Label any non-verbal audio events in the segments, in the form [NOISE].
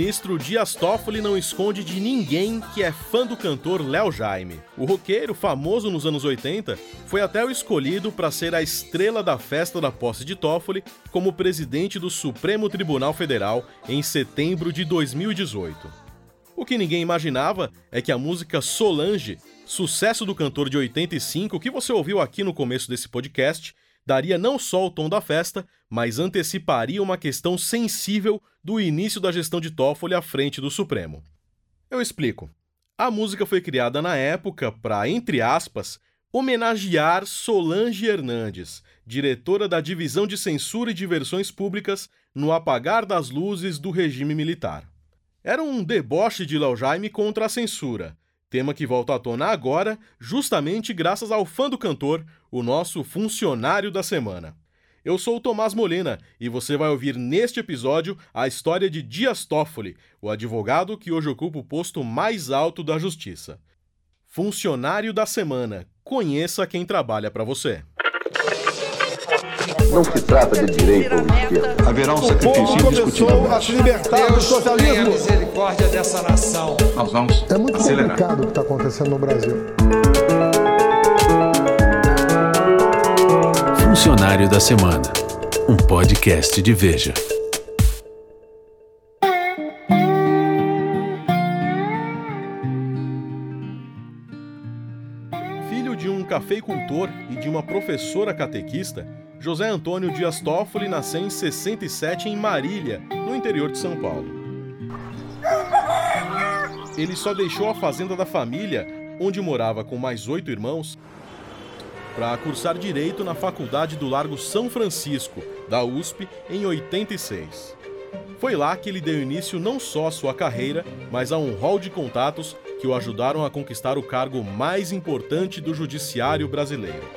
ministro Dias Toffoli não esconde de ninguém que é fã do cantor Léo Jaime. O roqueiro, famoso nos anos 80, foi até o escolhido para ser a estrela da festa da posse de Toffoli como presidente do Supremo Tribunal Federal em setembro de 2018. O que ninguém imaginava é que a música Solange, sucesso do cantor de 85 que você ouviu aqui no começo desse podcast, daria não só o tom da festa, mas anteciparia uma questão sensível do início da gestão de Toffoli à frente do Supremo. Eu explico. A música foi criada na época para, entre aspas, homenagear Solange Hernandes, diretora da Divisão de Censura e Diversões Públicas no apagar das luzes do regime militar. Era um deboche de Léo Jaime contra a censura, tema que volta à tona agora, justamente graças ao fã do cantor, o nosso funcionário da semana. Eu sou o Tomás Molina e você vai ouvir neste episódio a história de Dias Toffoli, o advogado que hoje ocupa o posto mais alto da justiça. Funcionário da semana. Conheça quem trabalha para você. Não se trata de direito ou esquerda. Haverá um sacrifício indiscutível. a se libertar do socialismo. a misericórdia dessa nação. Nós vamos É muito acelerar. complicado o que está acontecendo no Brasil. Funcionário da Semana, um podcast de Veja. Filho de um cafeicultor e de uma professora catequista, José Antônio Dias Toffoli nasceu em 67 em Marília, no interior de São Paulo. Ele só deixou a fazenda da família, onde morava com mais oito irmãos, para cursar direito na Faculdade do Largo São Francisco, da USP, em 86. Foi lá que ele deu início não só à sua carreira, mas a um rol de contatos que o ajudaram a conquistar o cargo mais importante do judiciário brasileiro.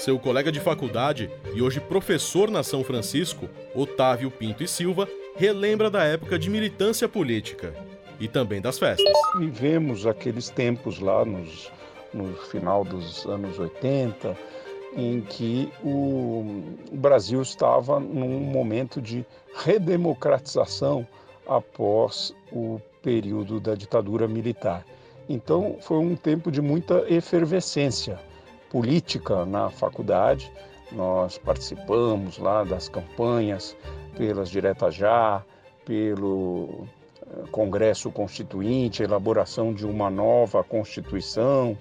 Seu colega de faculdade e hoje professor na São Francisco, Otávio Pinto e Silva, relembra da época de militância política e também das festas. Vivemos aqueles tempos lá nos, no final dos anos 80, em que o Brasil estava num momento de redemocratização após o período da ditadura militar. Então, foi um tempo de muita efervescência política na faculdade. Nós participamos lá das campanhas pelas diretas já, pelo eh, Congresso Constituinte, elaboração de uma nova Constituição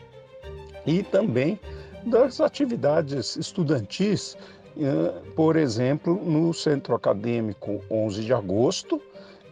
e também das atividades estudantis, eh, por exemplo, no Centro Acadêmico 11 de Agosto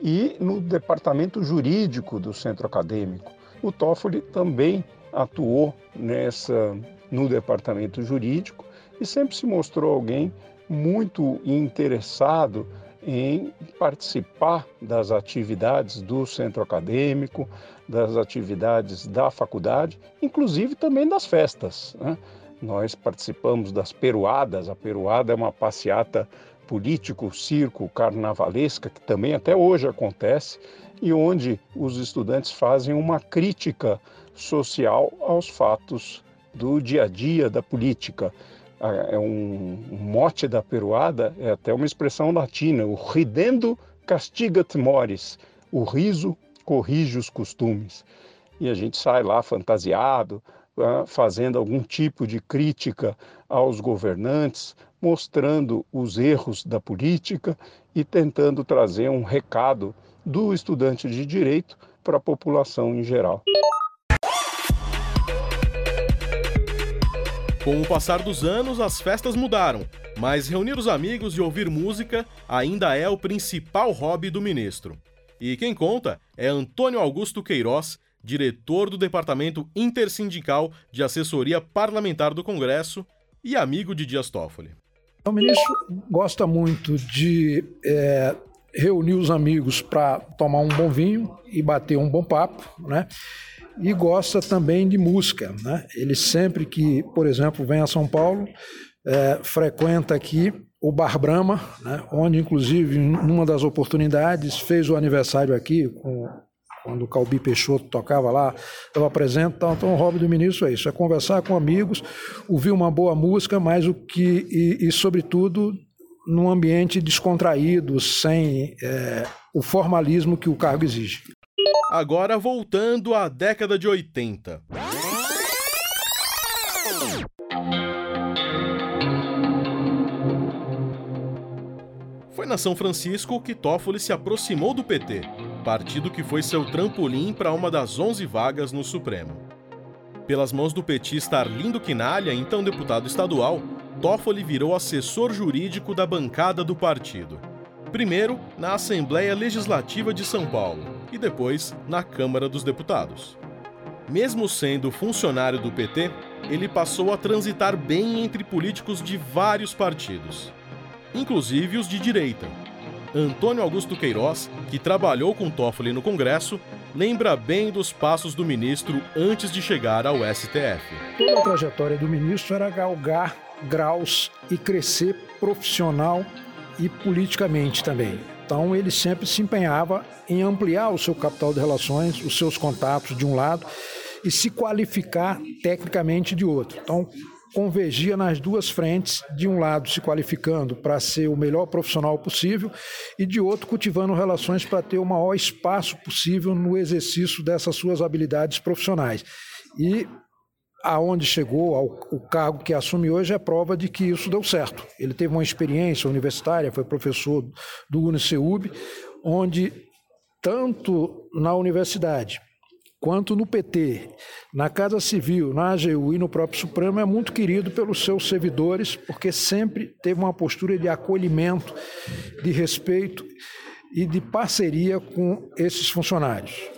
e no Departamento Jurídico do Centro Acadêmico. O Toffoli também atuou nessa no Departamento Jurídico e sempre se mostrou alguém muito interessado em participar das atividades do centro acadêmico, das atividades da faculdade, inclusive também das festas. Né? Nós participamos das peruadas, a peruada é uma passeata político, circo, carnavalesca, que também até hoje acontece, e onde os estudantes fazem uma crítica social aos fatos do dia a dia da política. É um, mote da peruada, é até uma expressão latina, o ridendo castigat mores, o riso corrige os costumes. E a gente sai lá fantasiado, fazendo algum tipo de crítica aos governantes, mostrando os erros da política e tentando trazer um recado do estudante de direito para a população em geral. Com o passar dos anos, as festas mudaram, mas reunir os amigos e ouvir música ainda é o principal hobby do ministro. E quem conta é Antônio Augusto Queiroz, diretor do Departamento Intersindical de Assessoria Parlamentar do Congresso e amigo de Dias Toffoli. O ministro gosta muito de é, reunir os amigos para tomar um bom vinho e bater um bom papo, né? E gosta também de música, né? Ele sempre que, por exemplo, vem a São Paulo, é, frequenta aqui o Bar Brahma, né? onde inclusive numa das oportunidades fez o aniversário aqui com quando o Calbi Peixoto tocava lá, estava presente. Então, então, o hobby do ministro é isso: é conversar com amigos, ouvir uma boa música, mas o que, e, e sobretudo, num ambiente descontraído, sem é, o formalismo que o cargo exige. Agora voltando à década de 80. Foi na São Francisco que Toffoli se aproximou do PT, partido que foi seu trampolim para uma das 11 vagas no Supremo. Pelas mãos do petista Arlindo Quinalha, então deputado estadual, Toffoli virou assessor jurídico da bancada do partido. Primeiro na Assembleia Legislativa de São Paulo e depois na Câmara dos Deputados. Mesmo sendo funcionário do PT, ele passou a transitar bem entre políticos de vários partidos, inclusive os de direita. Antônio Augusto Queiroz, que trabalhou com Toffoli no Congresso, lembra bem dos passos do ministro antes de chegar ao STF. Toda a trajetória do ministro era galgar graus e crescer profissional e politicamente também. Então ele sempre se empenhava em ampliar o seu capital de relações, os seus contatos de um lado e se qualificar tecnicamente de outro. Então convergia nas duas frentes, de um lado se qualificando para ser o melhor profissional possível e de outro cultivando relações para ter o maior espaço possível no exercício dessas suas habilidades profissionais. E aonde chegou, ao o cargo que assume hoje, é prova de que isso deu certo. Ele teve uma experiência universitária, foi professor do UniCeub, onde tanto na universidade quanto no PT, na Casa Civil, na AGU e no próprio Supremo, é muito querido pelos seus servidores, porque sempre teve uma postura de acolhimento, de respeito e de parceria com esses funcionários.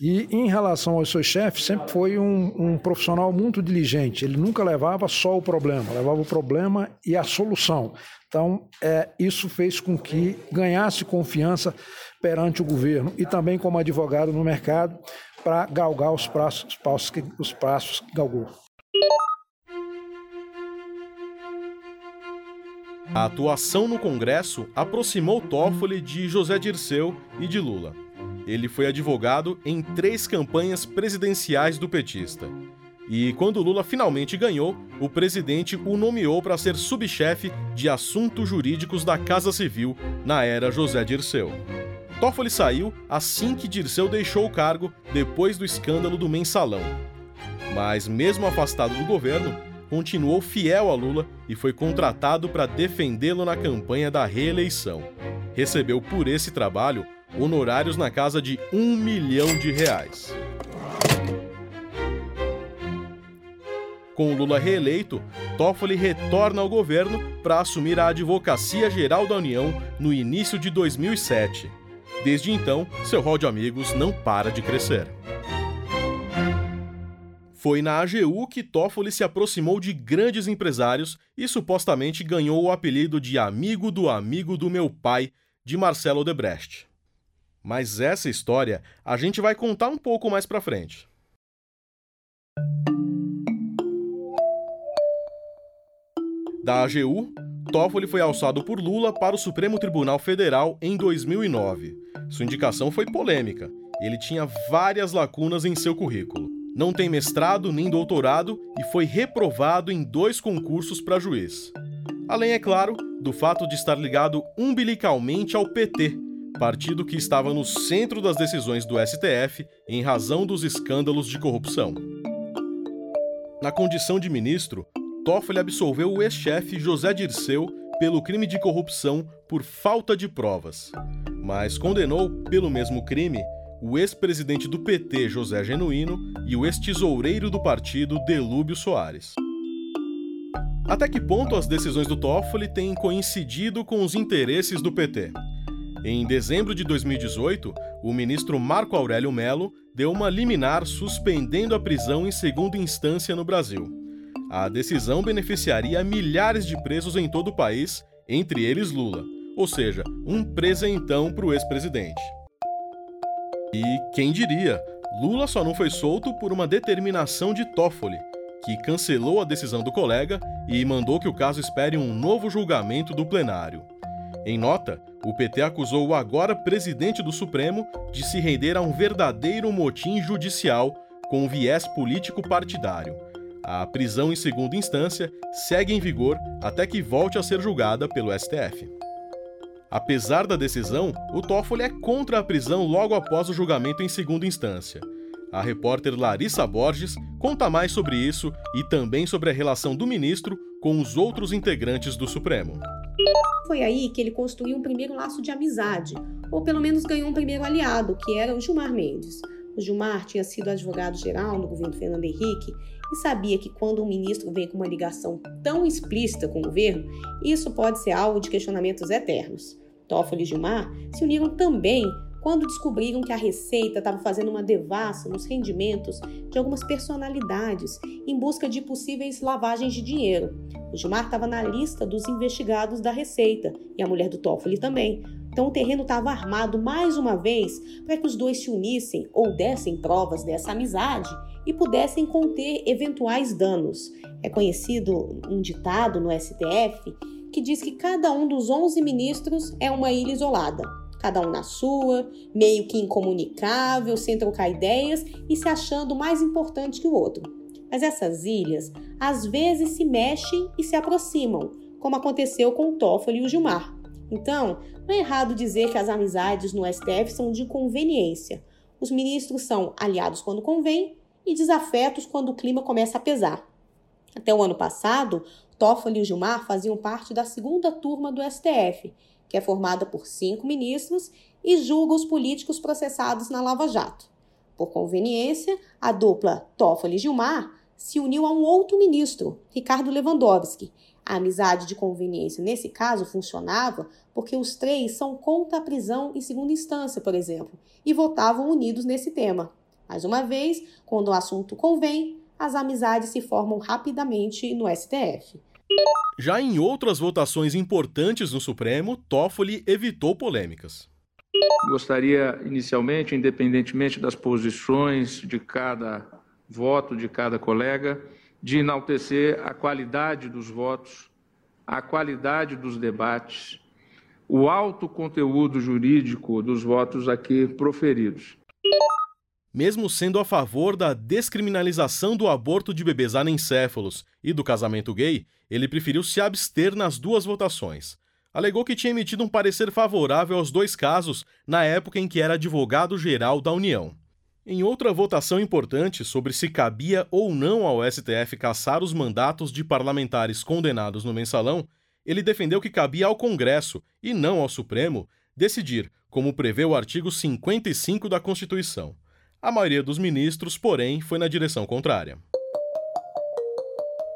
E em relação aos seus chefes, sempre foi um, um, profissional muito diligente. Ele nunca levava só o problema, levava o problema e a solução. Então, é, isso fez com que ganhasse confiança perante o governo e também como advogado no mercado para galgar os passos, os passos, que, os passos que galgou. A atuação no Congresso aproximou Toffoli de José Dirceu e de Lula. Ele foi advogado em três campanhas presidenciais do petista. E quando Lula finalmente ganhou, o presidente o nomeou para ser subchefe de assuntos jurídicos da Casa Civil na era José Dirceu. Toffoli saiu assim que Dirceu deixou o cargo depois do escândalo do mensalão. Mas, mesmo afastado do governo, continuou fiel a Lula e foi contratado para defendê-lo na campanha da reeleição. Recebeu por esse trabalho honorários na casa de um milhão de reais. Com Lula reeleito, Toffoli retorna ao governo para assumir a Advocacia Geral da União no início de 2007. Desde então, seu rol de amigos não para de crescer. Foi na AGU que Toffoli se aproximou de grandes empresários e supostamente ganhou o apelido de amigo do amigo do meu pai, de Marcelo Odebrecht. Mas essa história a gente vai contar um pouco mais pra frente. Da AGU, Toffoli foi alçado por Lula para o Supremo Tribunal Federal em 2009. Sua indicação foi polêmica. Ele tinha várias lacunas em seu currículo. Não tem mestrado nem doutorado e foi reprovado em dois concursos para juiz. Além, é claro, do fato de estar ligado umbilicalmente ao PT, partido que estava no centro das decisões do STF em razão dos escândalos de corrupção. Na condição de ministro, Toffoli absolveu o ex-chefe José Dirceu pelo crime de corrupção por falta de provas, mas condenou, pelo mesmo crime, o ex-presidente do PT José Genuíno e o ex-tesoureiro do partido Delúbio Soares. Até que ponto as decisões do Toffoli têm coincidido com os interesses do PT? Em dezembro de 2018, o ministro Marco Aurélio Melo deu uma liminar suspendendo a prisão em segunda instância no Brasil. A decisão beneficiaria milhares de presos em todo o país, entre eles Lula, ou seja, um presentão para o ex-presidente. E quem diria, Lula só não foi solto por uma determinação de Toffoli, que cancelou a decisão do colega e mandou que o caso espere um novo julgamento do plenário. Em nota, o PT acusou o agora presidente do Supremo de se render a um verdadeiro motim judicial com viés político partidário. A prisão em segunda instância segue em vigor até que volte a ser julgada pelo STF. Apesar da decisão, o Toffoli é contra a prisão logo após o julgamento em segunda instância. A repórter Larissa Borges conta mais sobre isso e também sobre a relação do ministro com os outros integrantes do Supremo. Foi aí que ele construiu um primeiro laço de amizade, ou pelo menos ganhou um primeiro aliado, que era o Gilmar Mendes. O Gilmar tinha sido advogado-geral no governo Fernando Henrique e sabia que quando um ministro vem com uma ligação tão explícita com o governo, isso pode ser alvo de questionamentos eternos. Toffoli e Gilmar se uniram também quando descobriram que a Receita estava fazendo uma devassa nos rendimentos de algumas personalidades em busca de possíveis lavagens de dinheiro. O Gilmar estava na lista dos investigados da Receita e a mulher do Toffoli também. Então o terreno estava armado mais uma vez para que os dois se unissem ou dessem provas dessa amizade e pudessem conter eventuais danos. É conhecido um ditado no STF que diz que cada um dos 11 ministros é uma ilha isolada cada um na sua, meio que incomunicável, sem trocar ideias e se achando mais importante que o outro. Mas essas ilhas às vezes se mexem e se aproximam, como aconteceu com o Toffoli e o Gilmar. Então, não é errado dizer que as amizades no STF são de conveniência. Os ministros são aliados quando convém e desafetos quando o clima começa a pesar. Até o ano passado, Toffoli e o Gilmar faziam parte da segunda turma do STF que é formada por cinco ministros e julga os políticos processados na Lava Jato. Por conveniência, a dupla Toffoli Gilmar se uniu a um outro ministro, Ricardo Lewandowski. A amizade de conveniência nesse caso funcionava porque os três são contra a prisão em segunda instância, por exemplo, e votavam unidos nesse tema. Mais uma vez, quando o assunto convém, as amizades se formam rapidamente no STF. Já em outras votações importantes no Supremo, Toffoli evitou polêmicas. Gostaria, inicialmente, independentemente das posições de cada voto, de cada colega, de enaltecer a qualidade dos votos, a qualidade dos debates, o alto conteúdo jurídico dos votos aqui proferidos. Mesmo sendo a favor da descriminalização do aborto de bebês anencéfalos e do casamento gay, ele preferiu se abster nas duas votações. Alegou que tinha emitido um parecer favorável aos dois casos na época em que era advogado-geral da União. Em outra votação importante sobre se cabia ou não ao STF caçar os mandatos de parlamentares condenados no mensalão, ele defendeu que cabia ao Congresso, e não ao Supremo, decidir, como prevê o artigo 55 da Constituição. A maioria dos ministros, porém, foi na direção contrária.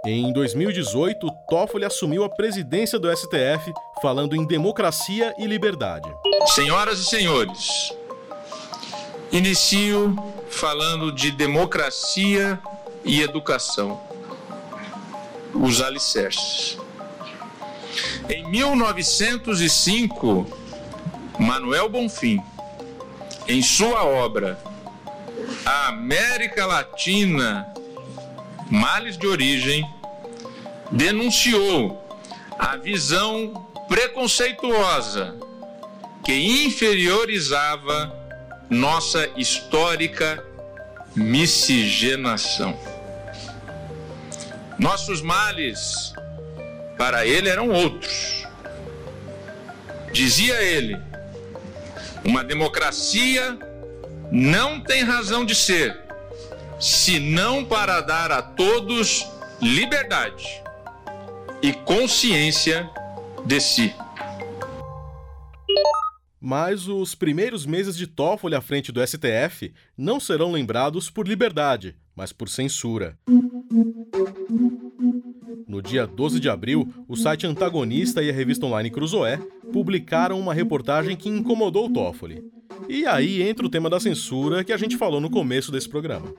Em 2018, Toffoli assumiu a presidência do STF, falando em democracia e liberdade. Senhoras e senhores, inicio falando de democracia e educação. Os alicerces. Em 1905, Manuel Bonfim, em sua obra a América Latina, males de origem, denunciou a visão preconceituosa que inferiorizava nossa histórica miscigenação. Nossos males, para ele, eram outros. Dizia ele, uma democracia não tem razão de ser, senão para dar a todos liberdade e consciência de si. Mas os primeiros meses de Toffoli à frente do STF não serão lembrados por liberdade, mas por censura. No dia 12 de abril, o site Antagonista e a revista online Cruzoé publicaram uma reportagem que incomodou Toffoli. E aí entra o tema da censura que a gente falou no começo desse programa.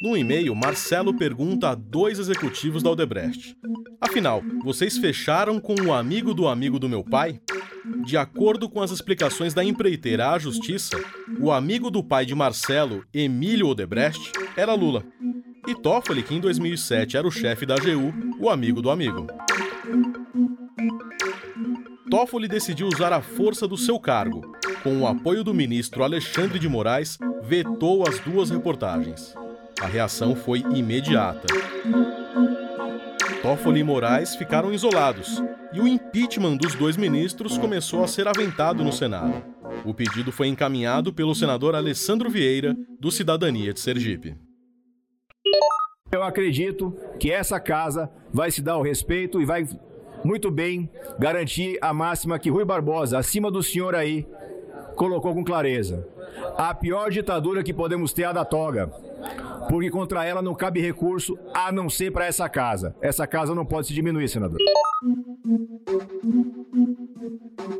No e-mail, Marcelo pergunta a dois executivos da Odebrecht: Afinal, vocês fecharam com o amigo do amigo do meu pai? De acordo com as explicações da empreiteira à justiça, o amigo do pai de Marcelo, Emílio Odebrecht, era Lula. E Toffoli, que em 2007 era o chefe da AGU, o amigo do amigo. Toffoli decidiu usar a força do seu cargo. Com o apoio do ministro Alexandre de Moraes, vetou as duas reportagens. A reação foi imediata. Toffoli e Moraes ficaram isolados e o impeachment dos dois ministros começou a ser aventado no Senado. O pedido foi encaminhado pelo senador Alessandro Vieira, do Cidadania de Sergipe. Eu acredito que essa casa vai se dar o respeito e vai muito bem garantir a máxima que Rui Barbosa, acima do senhor aí, colocou com clareza. A pior ditadura que podemos ter é a da toga porque contra ela não cabe recurso a não ser para essa casa. Essa casa não pode se diminuir, senador.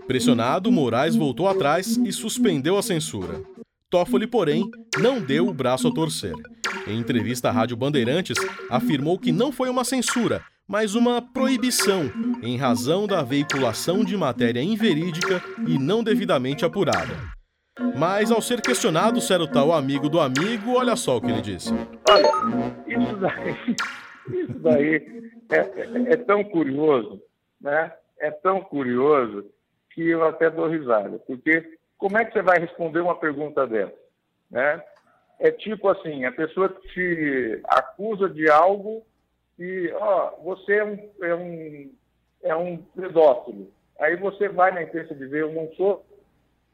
Pressionado, Moraes voltou atrás e suspendeu a censura. Toffoli, porém, não deu o braço a torcer. Em entrevista à Rádio Bandeirantes, afirmou que não foi uma censura, mas uma proibição, em razão da veiculação de matéria inverídica e não devidamente apurada. Mas ao ser questionado se era o tal amigo do amigo, olha só o que ele disse. Olha, isso daí, [LAUGHS] isso daí é, é, é tão curioso, né? É tão curioso que eu até dou risada. Porque como é que você vai responder uma pergunta dessa? Né? É tipo assim, a pessoa te acusa de algo e, ó, você é um, é um, é um pedófilo. Aí você vai na imprensa dizer, eu não sou,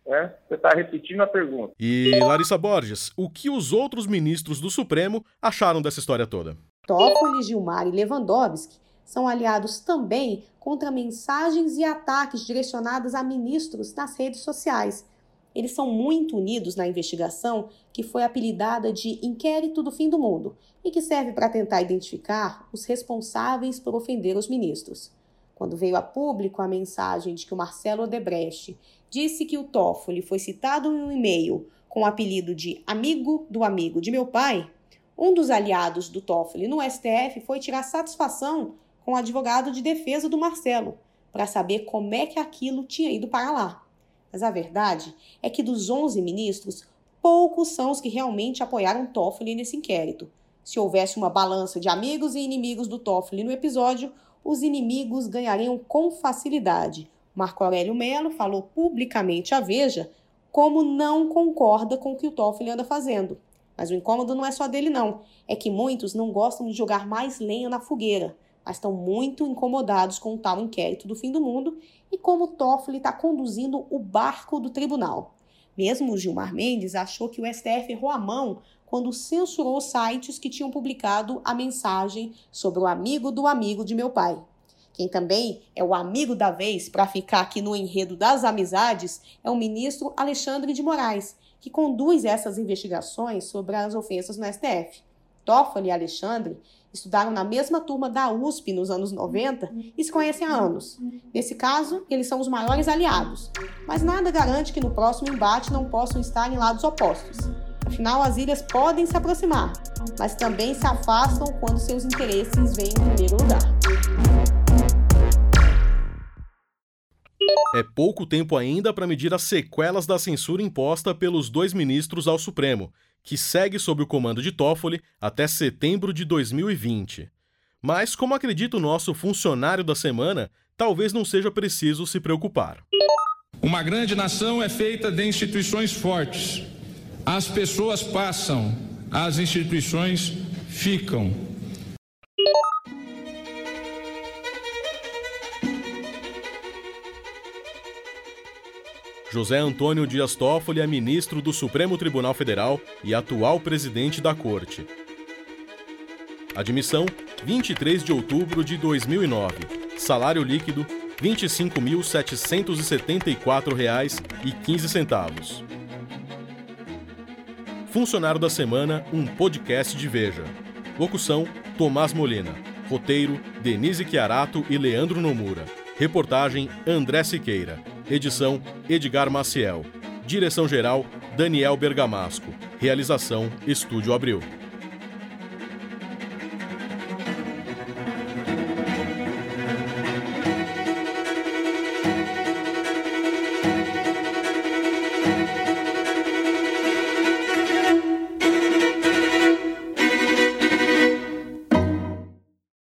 né? Você está repetindo a pergunta. E Larissa Borges, o que os outros ministros do Supremo acharam dessa história toda? Toffoli, Gilmar e Lewandowski são aliados também contra mensagens e ataques direcionados a ministros nas redes sociais. Eles são muito unidos na investigação que foi apelidada de Inquérito do Fim do Mundo e que serve para tentar identificar os responsáveis por ofender os ministros. Quando veio a público a mensagem de que o Marcelo Odebrecht disse que o Toffoli foi citado em um e-mail com o apelido de amigo do amigo de meu pai, um dos aliados do Toffoli no STF foi tirar satisfação com o advogado de defesa do Marcelo para saber como é que aquilo tinha ido para lá. Mas a verdade é que dos 11 ministros, poucos são os que realmente apoiaram Toffoli nesse inquérito. Se houvesse uma balança de amigos e inimigos do Toffoli no episódio, os inimigos ganhariam com facilidade, Marco Aurélio Melo falou publicamente à Veja como não concorda com o que o Toffoli anda fazendo. Mas o incômodo não é só dele, não. É que muitos não gostam de jogar mais lenha na fogueira, mas estão muito incomodados com o tal inquérito do fim do mundo e como Toffoli está conduzindo o barco do tribunal. Mesmo Gilmar Mendes achou que o STF errou a mão quando censurou sites que tinham publicado a mensagem sobre o amigo do amigo de meu pai. Quem também é o amigo da vez para ficar aqui no enredo das amizades é o ministro Alexandre de Moraes, que conduz essas investigações sobre as ofensas no STF. Toffoli e Alexandre estudaram na mesma turma da USP nos anos 90 e se conhecem há anos. Nesse caso, eles são os maiores aliados, mas nada garante que no próximo embate não possam estar em lados opostos. Afinal, as ilhas podem se aproximar, mas também se afastam quando seus interesses vêm em primeiro lugar. É pouco tempo ainda para medir as sequelas da censura imposta pelos dois ministros ao Supremo, que segue sob o comando de Toffoli até setembro de 2020. Mas, como acredita o nosso funcionário da semana, talvez não seja preciso se preocupar. Uma grande nação é feita de instituições fortes. As pessoas passam, as instituições ficam. José Antônio Dias Toffoli é ministro do Supremo Tribunal Federal e atual presidente da Corte. Admissão: 23 de outubro de 2009. Salário líquido: R$ 25.774,15. Funcionário da Semana, um podcast de Veja. Locução: Tomás Molina. Roteiro: Denise Chiarato e Leandro Nomura. Reportagem: André Siqueira. Edição: Edgar Maciel. Direção-geral: Daniel Bergamasco. Realização: Estúdio Abril.